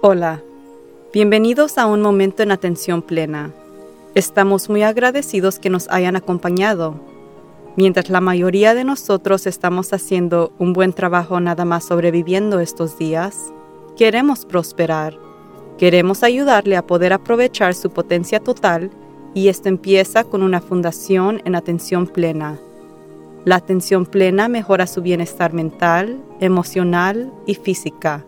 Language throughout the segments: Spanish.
Hola, bienvenidos a un momento en atención plena. Estamos muy agradecidos que nos hayan acompañado. Mientras la mayoría de nosotros estamos haciendo un buen trabajo nada más sobreviviendo estos días, queremos prosperar. Queremos ayudarle a poder aprovechar su potencia total y esto empieza con una fundación en atención plena. La atención plena mejora su bienestar mental, emocional y física.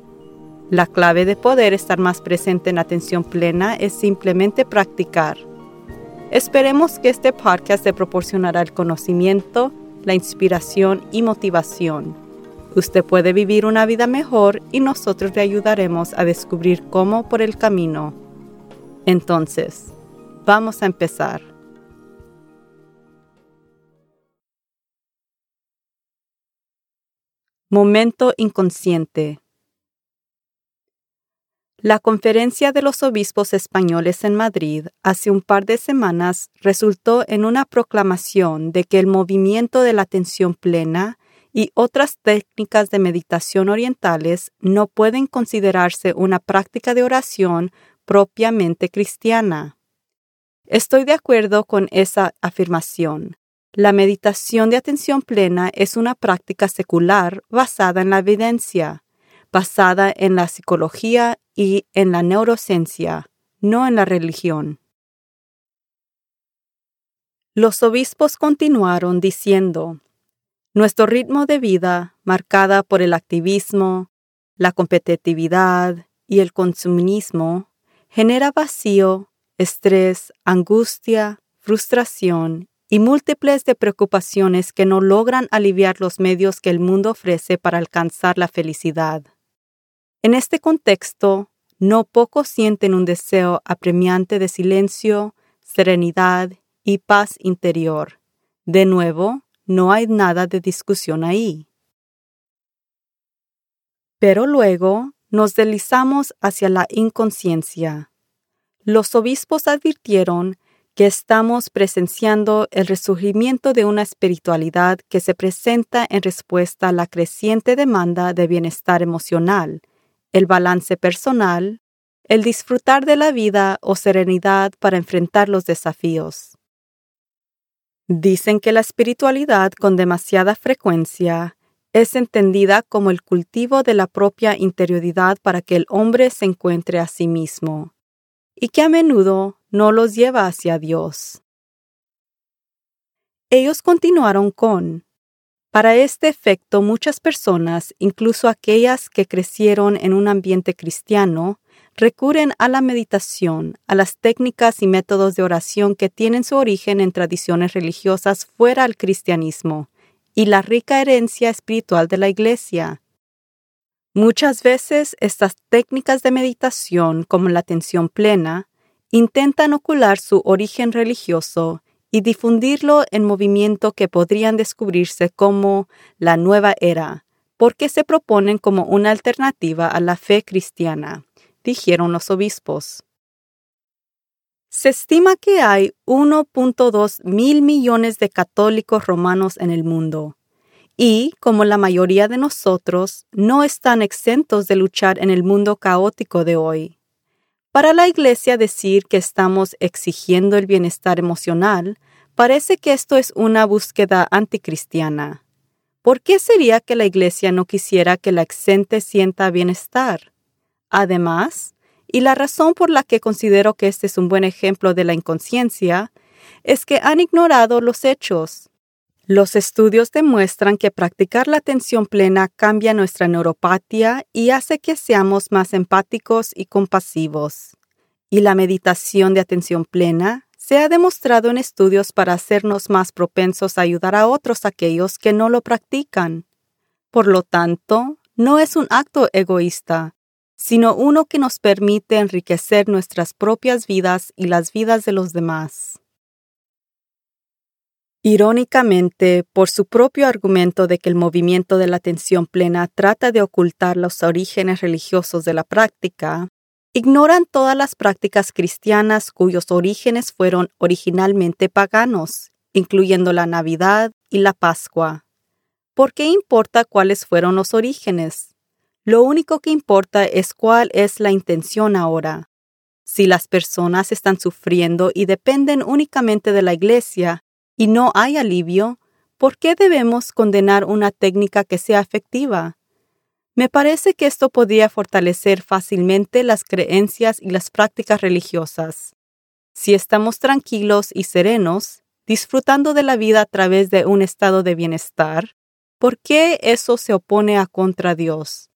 La clave de poder estar más presente en atención plena es simplemente practicar. Esperemos que este podcast te proporcionará el conocimiento, la inspiración y motivación. Usted puede vivir una vida mejor y nosotros le ayudaremos a descubrir cómo por el camino. Entonces, vamos a empezar. Momento inconsciente. La Conferencia de los Obispos Españoles en Madrid hace un par de semanas resultó en una proclamación de que el movimiento de la atención plena y otras técnicas de meditación orientales no pueden considerarse una práctica de oración propiamente cristiana. Estoy de acuerdo con esa afirmación. La meditación de atención plena es una práctica secular basada en la evidencia, basada en la psicología y en la neurociencia, no en la religión. Los obispos continuaron diciendo, Nuestro ritmo de vida, marcada por el activismo, la competitividad y el consumismo, genera vacío, estrés, angustia, frustración y múltiples de preocupaciones que no logran aliviar los medios que el mundo ofrece para alcanzar la felicidad. En este contexto, no pocos sienten un deseo apremiante de silencio, serenidad y paz interior. De nuevo, no hay nada de discusión ahí. Pero luego nos deslizamos hacia la inconsciencia. Los obispos advirtieron que estamos presenciando el resurgimiento de una espiritualidad que se presenta en respuesta a la creciente demanda de bienestar emocional el balance personal, el disfrutar de la vida o serenidad para enfrentar los desafíos. Dicen que la espiritualidad con demasiada frecuencia es entendida como el cultivo de la propia interioridad para que el hombre se encuentre a sí mismo, y que a menudo no los lleva hacia Dios. Ellos continuaron con, para este efecto, muchas personas, incluso aquellas que crecieron en un ambiente cristiano, recurren a la meditación, a las técnicas y métodos de oración que tienen su origen en tradiciones religiosas fuera del cristianismo y la rica herencia espiritual de la Iglesia. Muchas veces estas técnicas de meditación, como la atención plena, intentan ocular su origen religioso y difundirlo en movimiento que podrían descubrirse como la nueva era, porque se proponen como una alternativa a la fe cristiana, dijeron los obispos. Se estima que hay 1.2 mil millones de católicos romanos en el mundo, y, como la mayoría de nosotros, no están exentos de luchar en el mundo caótico de hoy. Para la Iglesia decir que estamos exigiendo el bienestar emocional parece que esto es una búsqueda anticristiana. ¿Por qué sería que la Iglesia no quisiera que la exente sienta bienestar? Además, y la razón por la que considero que este es un buen ejemplo de la inconsciencia, es que han ignorado los hechos. Los estudios demuestran que practicar la atención plena cambia nuestra neuropatía y hace que seamos más empáticos y compasivos. Y la meditación de atención plena se ha demostrado en estudios para hacernos más propensos a ayudar a otros aquellos que no lo practican. Por lo tanto, no es un acto egoísta, sino uno que nos permite enriquecer nuestras propias vidas y las vidas de los demás. Irónicamente, por su propio argumento de que el movimiento de la atención plena trata de ocultar los orígenes religiosos de la práctica, ignoran todas las prácticas cristianas cuyos orígenes fueron originalmente paganos, incluyendo la Navidad y la Pascua. ¿Por qué importa cuáles fueron los orígenes? Lo único que importa es cuál es la intención ahora. Si las personas están sufriendo y dependen únicamente de la Iglesia y no hay alivio, ¿por qué debemos condenar una técnica que sea efectiva? Me parece que esto podría fortalecer fácilmente las creencias y las prácticas religiosas. Si estamos tranquilos y serenos, disfrutando de la vida a través de un estado de bienestar, ¿por qué eso se opone a contra Dios?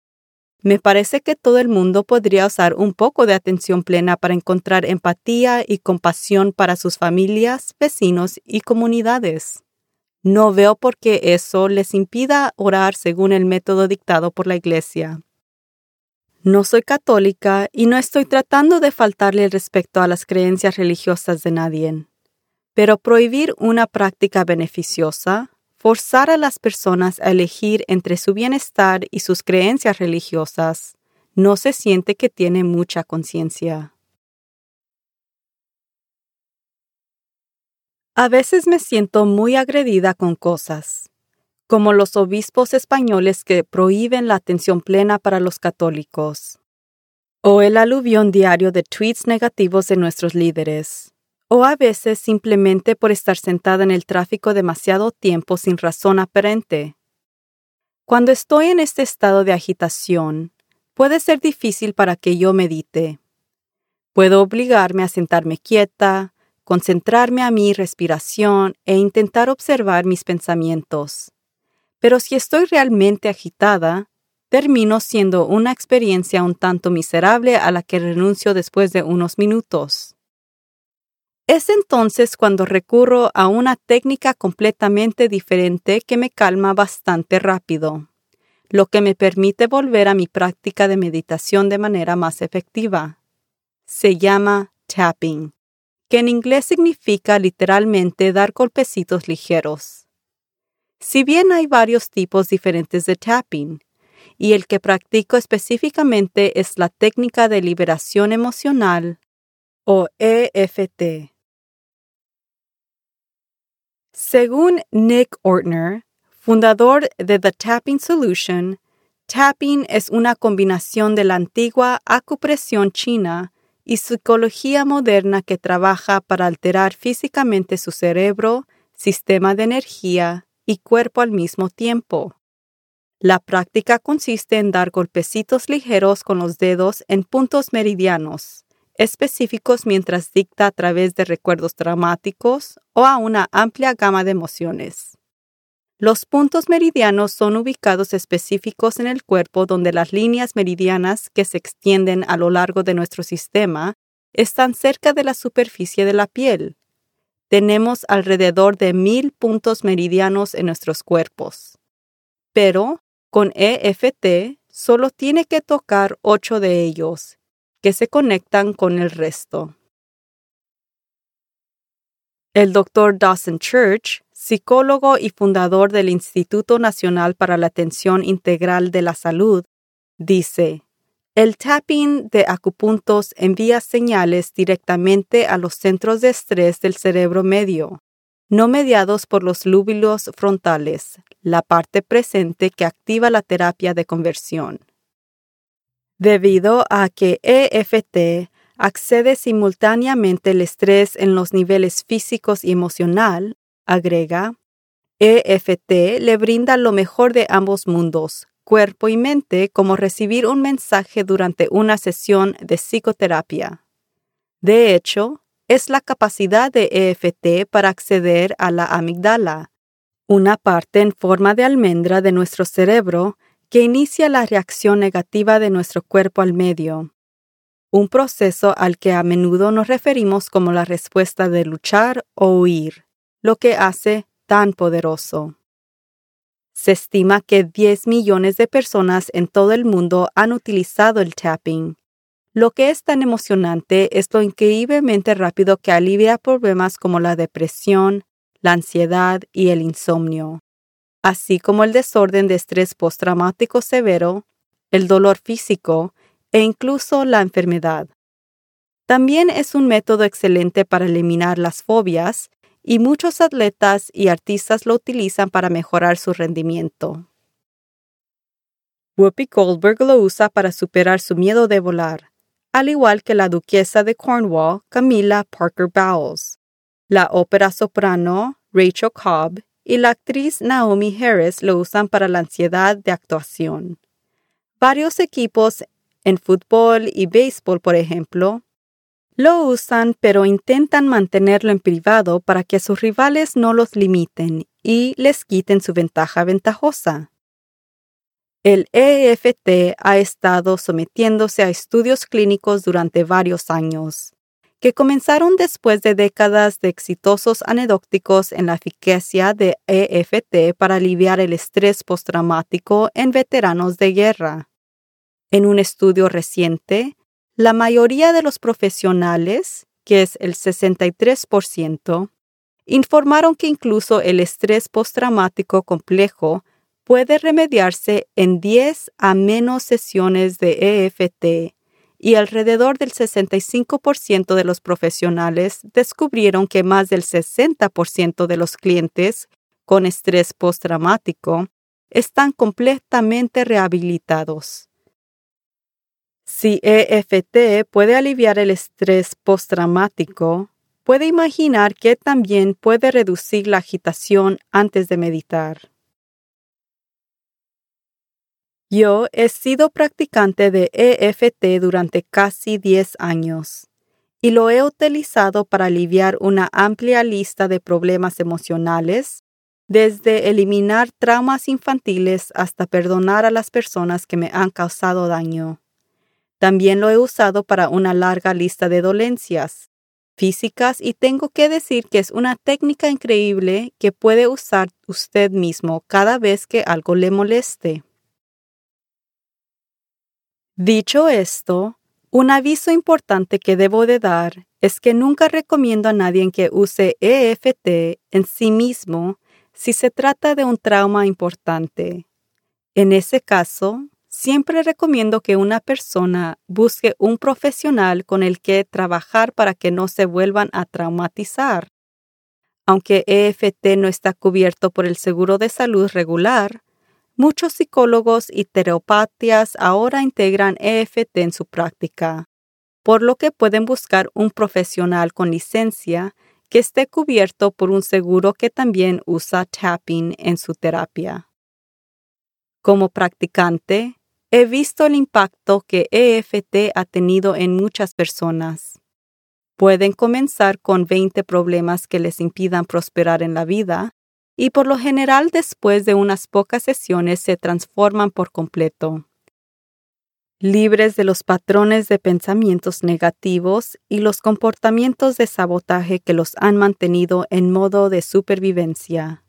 Me parece que todo el mundo podría usar un poco de atención plena para encontrar empatía y compasión para sus familias, vecinos y comunidades. No veo por qué eso les impida orar según el método dictado por la Iglesia. No soy católica y no estoy tratando de faltarle el respeto a las creencias religiosas de nadie. Pero prohibir una práctica beneficiosa, forzar a las personas a elegir entre su bienestar y sus creencias religiosas, no se siente que tiene mucha conciencia. A veces me siento muy agredida con cosas, como los obispos españoles que prohíben la atención plena para los católicos, o el aluvión diario de tweets negativos de nuestros líderes, o a veces simplemente por estar sentada en el tráfico demasiado tiempo sin razón aparente. Cuando estoy en este estado de agitación, puede ser difícil para que yo medite. Puedo obligarme a sentarme quieta, concentrarme a mi respiración e intentar observar mis pensamientos. Pero si estoy realmente agitada, termino siendo una experiencia un tanto miserable a la que renuncio después de unos minutos. Es entonces cuando recurro a una técnica completamente diferente que me calma bastante rápido, lo que me permite volver a mi práctica de meditación de manera más efectiva. Se llama tapping que en inglés significa literalmente dar golpecitos ligeros. Si bien hay varios tipos diferentes de tapping, y el que practico específicamente es la técnica de liberación emocional o EFT. Según Nick Ortner, fundador de The Tapping Solution, tapping es una combinación de la antigua acupresión china y psicología moderna que trabaja para alterar físicamente su cerebro, sistema de energía y cuerpo al mismo tiempo. La práctica consiste en dar golpecitos ligeros con los dedos en puntos meridianos, específicos mientras dicta a través de recuerdos dramáticos o a una amplia gama de emociones. Los puntos meridianos son ubicados específicos en el cuerpo donde las líneas meridianas que se extienden a lo largo de nuestro sistema están cerca de la superficie de la piel. Tenemos alrededor de mil puntos meridianos en nuestros cuerpos. Pero con EFT solo tiene que tocar ocho de ellos, que se conectan con el resto. El Dr. Dawson Church psicólogo y fundador del Instituto Nacional para la Atención Integral de la Salud, dice, el tapping de acupuntos envía señales directamente a los centros de estrés del cerebro medio, no mediados por los lóbulos frontales, la parte presente que activa la terapia de conversión. Debido a que EFT accede simultáneamente el estrés en los niveles físicos y emocional, agrega, EFT le brinda lo mejor de ambos mundos, cuerpo y mente, como recibir un mensaje durante una sesión de psicoterapia. De hecho, es la capacidad de EFT para acceder a la amígdala, una parte en forma de almendra de nuestro cerebro que inicia la reacción negativa de nuestro cuerpo al medio, un proceso al que a menudo nos referimos como la respuesta de luchar o huir lo que hace tan poderoso. Se estima que 10 millones de personas en todo el mundo han utilizado el tapping. Lo que es tan emocionante es lo increíblemente rápido que alivia problemas como la depresión, la ansiedad y el insomnio, así como el desorden de estrés postraumático severo, el dolor físico e incluso la enfermedad. También es un método excelente para eliminar las fobias y muchos atletas y artistas lo utilizan para mejorar su rendimiento. Whoopi Goldberg lo usa para superar su miedo de volar, al igual que la duquesa de Cornwall, Camilla Parker Bowles, la ópera soprano Rachel Cobb y la actriz Naomi Harris lo usan para la ansiedad de actuación. Varios equipos en fútbol y béisbol, por ejemplo, lo usan pero intentan mantenerlo en privado para que sus rivales no los limiten y les quiten su ventaja ventajosa. El EFT ha estado sometiéndose a estudios clínicos durante varios años, que comenzaron después de décadas de exitosos anedócticos en la eficacia de EFT para aliviar el estrés postraumático en veteranos de guerra. En un estudio reciente, la mayoría de los profesionales, que es el 63%, informaron que incluso el estrés postraumático complejo puede remediarse en 10 a menos sesiones de EFT y alrededor del 65% de los profesionales descubrieron que más del 60% de los clientes con estrés postraumático están completamente rehabilitados. Si EFT puede aliviar el estrés postraumático, puede imaginar que también puede reducir la agitación antes de meditar. Yo he sido practicante de EFT durante casi 10 años y lo he utilizado para aliviar una amplia lista de problemas emocionales, desde eliminar traumas infantiles hasta perdonar a las personas que me han causado daño. También lo he usado para una larga lista de dolencias físicas y tengo que decir que es una técnica increíble que puede usar usted mismo cada vez que algo le moleste. Dicho esto, un aviso importante que debo de dar es que nunca recomiendo a nadie que use EFT en sí mismo si se trata de un trauma importante. En ese caso, siempre recomiendo que una persona busque un profesional con el que trabajar para que no se vuelvan a traumatizar. Aunque EFT no está cubierto por el seguro de salud regular, Muchos psicólogos y terapeutas ahora integran EFT en su práctica, por lo que pueden buscar un profesional con licencia que esté cubierto por un seguro que también usa tapping en su terapia. Como practicante, he visto el impacto que EFT ha tenido en muchas personas. Pueden comenzar con 20 problemas que les impidan prosperar en la vida y por lo general después de unas pocas sesiones se transforman por completo. Libres de los patrones de pensamientos negativos y los comportamientos de sabotaje que los han mantenido en modo de supervivencia.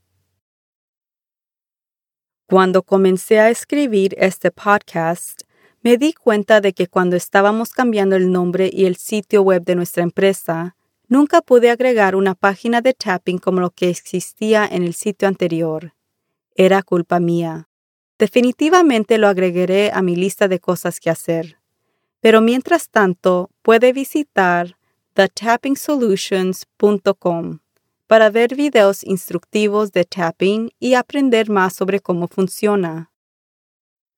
Cuando comencé a escribir este podcast, me di cuenta de que cuando estábamos cambiando el nombre y el sitio web de nuestra empresa, Nunca pude agregar una página de tapping como lo que existía en el sitio anterior. Era culpa mía. Definitivamente lo agregaré a mi lista de cosas que hacer. Pero mientras tanto, puede visitar thetappingsolutions.com para ver videos instructivos de tapping y aprender más sobre cómo funciona.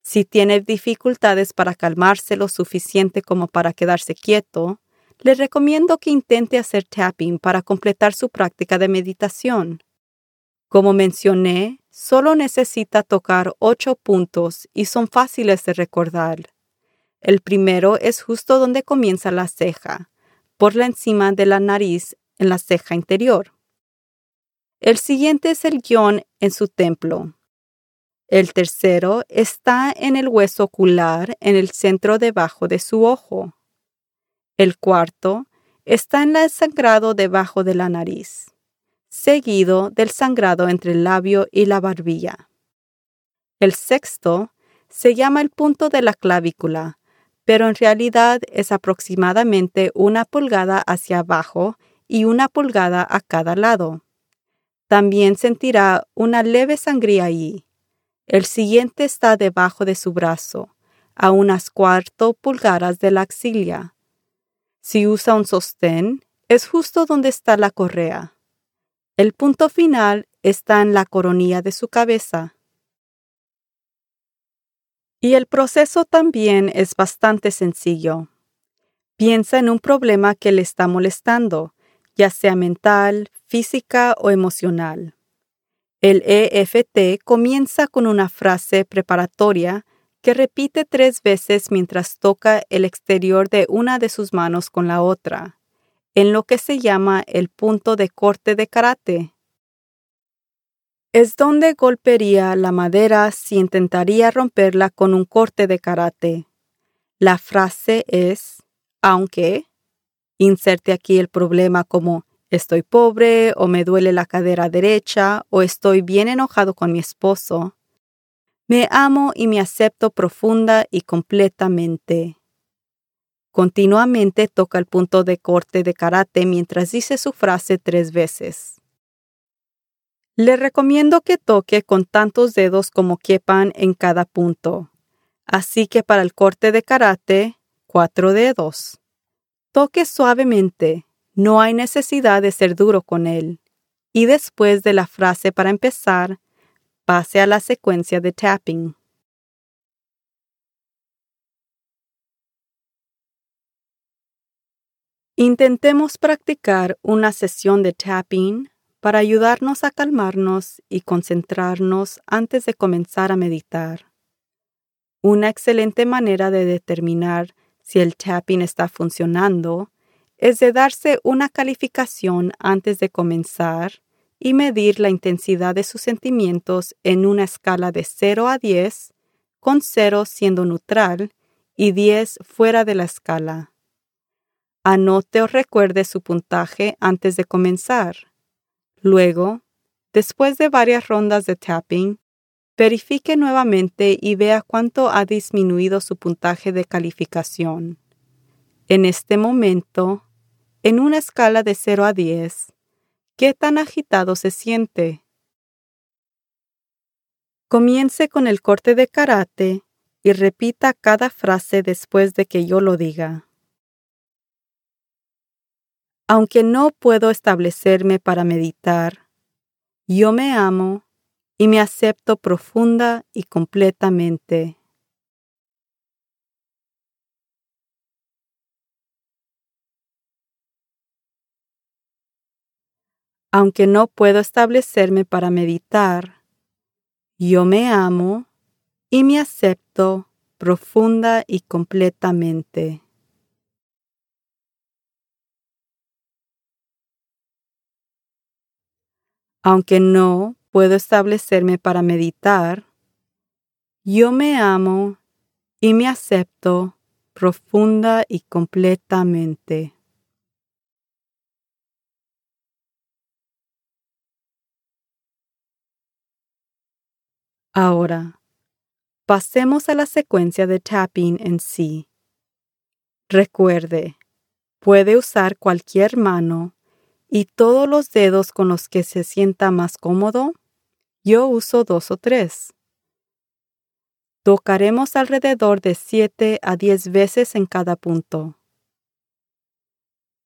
Si tiene dificultades para calmarse lo suficiente como para quedarse quieto, le recomiendo que intente hacer tapping para completar su práctica de meditación. Como mencioné, solo necesita tocar ocho puntos y son fáciles de recordar. El primero es justo donde comienza la ceja, por la encima de la nariz en la ceja interior. El siguiente es el guion en su templo. El tercero está en el hueso ocular en el centro debajo de su ojo. El cuarto está en el sangrado debajo de la nariz, seguido del sangrado entre el labio y la barbilla. El sexto se llama el punto de la clavícula, pero en realidad es aproximadamente una pulgada hacia abajo y una pulgada a cada lado. También sentirá una leve sangría allí. El siguiente está debajo de su brazo, a unas cuarto pulgadas de la axila si usa un sostén, es justo donde está la correa. El punto final está en la coronilla de su cabeza. Y el proceso también es bastante sencillo. Piensa en un problema que le está molestando, ya sea mental, física o emocional. El EFT comienza con una frase preparatoria que repite tres veces mientras toca el exterior de una de sus manos con la otra, en lo que se llama el punto de corte de karate. Es donde golpearía la madera si intentaría romperla con un corte de karate. La frase es, aunque, inserte aquí el problema como estoy pobre o me duele la cadera derecha o estoy bien enojado con mi esposo. Me amo y me acepto profunda y completamente. Continuamente toca el punto de corte de karate mientras dice su frase tres veces. Le recomiendo que toque con tantos dedos como quepan en cada punto. Así que para el corte de karate, cuatro dedos. Toque suavemente, no hay necesidad de ser duro con él. Y después de la frase para empezar, pase a la secuencia de tapping. Intentemos practicar una sesión de tapping para ayudarnos a calmarnos y concentrarnos antes de comenzar a meditar. Una excelente manera de determinar si el tapping está funcionando es de darse una calificación antes de comenzar y medir la intensidad de sus sentimientos en una escala de 0 a 10, con 0 siendo neutral y 10 fuera de la escala. Anote o recuerde su puntaje antes de comenzar. Luego, después de varias rondas de tapping, verifique nuevamente y vea cuánto ha disminuido su puntaje de calificación. En este momento, en una escala de 0 a 10, ¿qué tan agitado se siente? Comience con el corte de karate y repita cada frase después de que yo lo diga. Aunque no puedo establecerme para meditar, yo me amo y me acepto profunda y completamente. Aunque no puedo establecerme para meditar, yo me amo y me acepto profunda y completamente. Aunque no puedo establecerme para meditar, yo me amo y me acepto profunda y completamente. Ahora, pasemos a la secuencia de tapping en sí. Recuerde, puede usar cualquier mano y todos los dedos con los que se sienta más cómodo, yo uso dos o tres. Tocaremos alrededor de 7 a 10 veces en cada punto.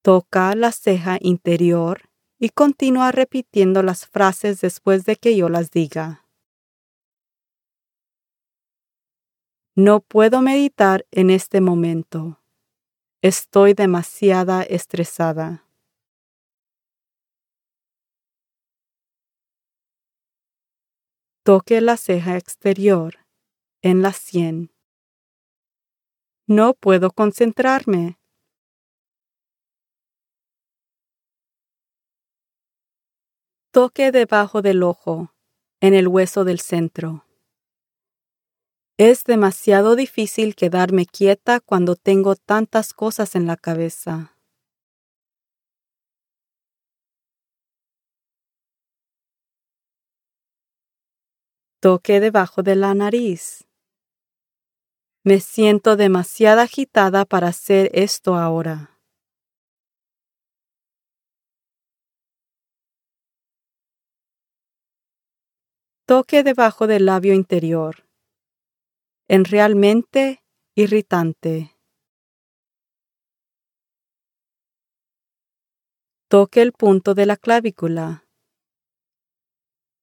Toca la ceja interior y continúa repitiendo las frases después de que yo las diga. No puedo meditar en este momento. Estoy demasiada estresada. Toque la ceja exterior en la sien. No puedo concentrarme. Toque debajo del ojo, en el hueso del centro. Es demasiado difícil quedarme quieta cuando tengo tantas cosas en la cabeza. Toque debajo de la nariz. Me siento demasiado agitada para hacer esto ahora. Toque debajo del labio interior. En realmente irritante. Toque el punto de la clavícula.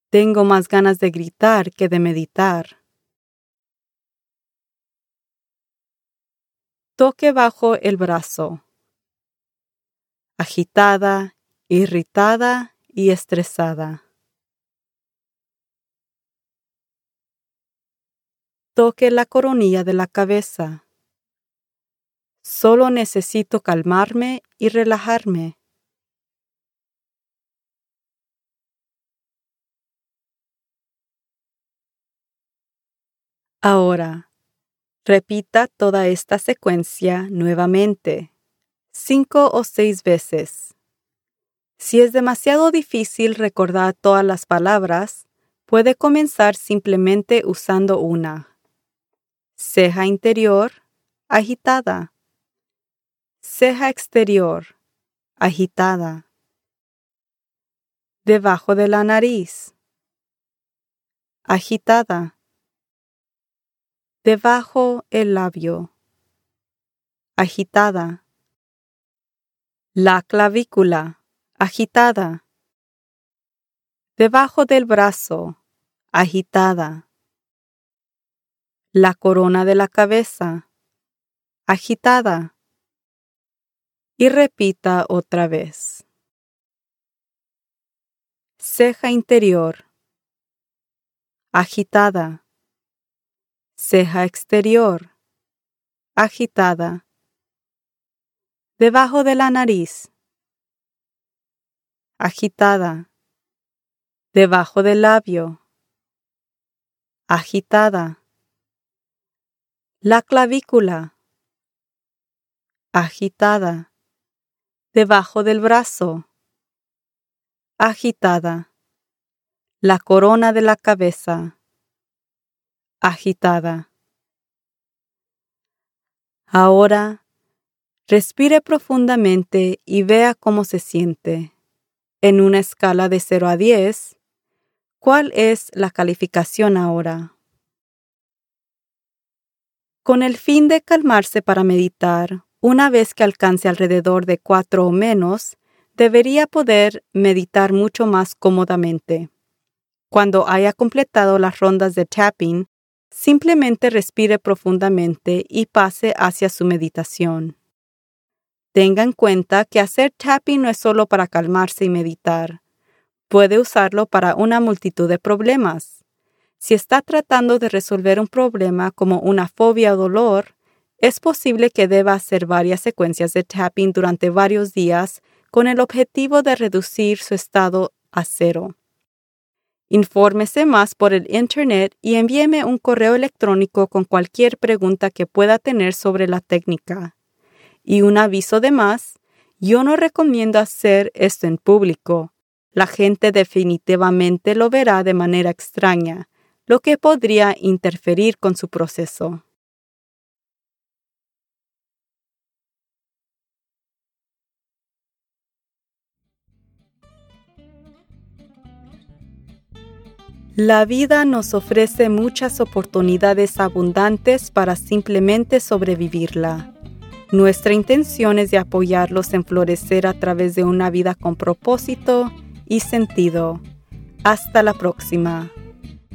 Tengo más ganas de gritar que de meditar. Toque bajo el brazo. Agitada, irritada y estresada. Toque la coronilla de la cabeza. Solo necesito calmarme y relajarme. Ahora, repita toda esta secuencia nuevamente, cinco o seis veces. Si es demasiado difícil recordar todas las palabras, puede comenzar simplemente usando una. Ceja interior, agitada. Ceja exterior, agitada. Debajo de la nariz, agitada debajo el labio, agitada. La clavícula, agitada. Debajo del brazo, agitada. La corona de la cabeza, agitada. Y repita otra vez. Ceja interior, agitada. Ceja exterior, agitada, debajo de la nariz, agitada, debajo del labio, agitada, la clavícula, agitada, debajo del brazo, agitada, la corona de la cabeza, agitada. Ahora, respire profundamente y vea cómo se siente. En una escala de 0 a 10, ¿cuál es la calificación ahora? Con el fin de calmarse para meditar, una vez que alcance alrededor de 4 o menos, debería poder meditar mucho más cómodamente. Cuando haya completado las rondas de tapping, Simplemente respire profundamente y pase hacia su meditación. Tenga en cuenta que hacer tapping no es solo para calmarse y meditar. Puede usarlo para una multitud de problemas. Si está tratando de resolver un problema como una fobia o dolor, es posible que deba hacer varias secuencias de tapping durante varios días con el objetivo de reducir su estado a cero. Infórmese más por el Internet y envíeme un correo electrónico con cualquier pregunta que pueda tener sobre la técnica. Y un aviso de más, yo no recomiendo hacer esto en público. La gente definitivamente lo verá de manera extraña, lo que podría interferir con su proceso. La vida nos ofrece muchas oportunidades abundantes para simplemente sobrevivirla. Nuestra intención es de apoyarlos en florecer a través de una vida con propósito y sentido. Hasta la próxima.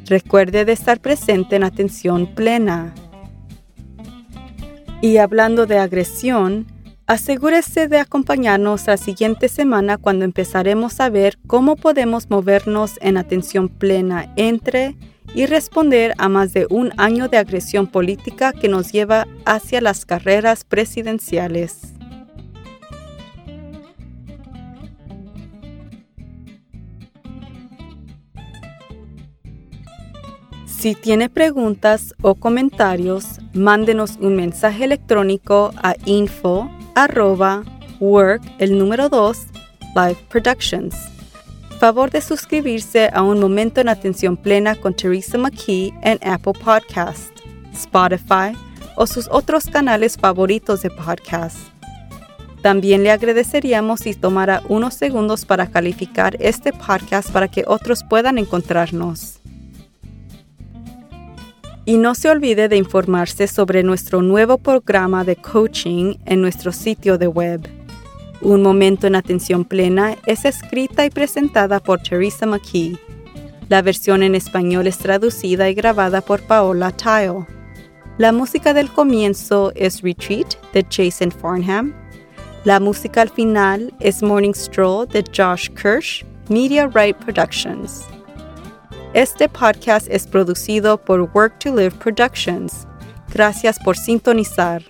Recuerde de estar presente en atención plena. Y hablando de agresión, Asegúrese de acompañarnos la siguiente semana cuando empezaremos a ver cómo podemos movernos en atención plena entre y responder a más de un año de agresión política que nos lleva hacia las carreras presidenciales. Si tiene preguntas o comentarios, mándenos un mensaje electrónico a info arroba work el número 2 Live Productions. Favor de suscribirse a Un Momento en Atención Plena con Teresa McKee en Apple Podcast, Spotify o sus otros canales favoritos de podcast. También le agradeceríamos si tomara unos segundos para calificar este podcast para que otros puedan encontrarnos. Y no se olvide de informarse sobre nuestro nuevo programa de coaching en nuestro sitio de web. Un momento en atención plena es escrita y presentada por Teresa McKee. La versión en español es traducida y grabada por Paola Tile. La música del comienzo es Retreat de Jason Farnham. La música al final es Morning Stroll de Josh Kirsch, Media Right Productions. Este podcast es producido por Work to Live Productions. Gracias por sintonizar.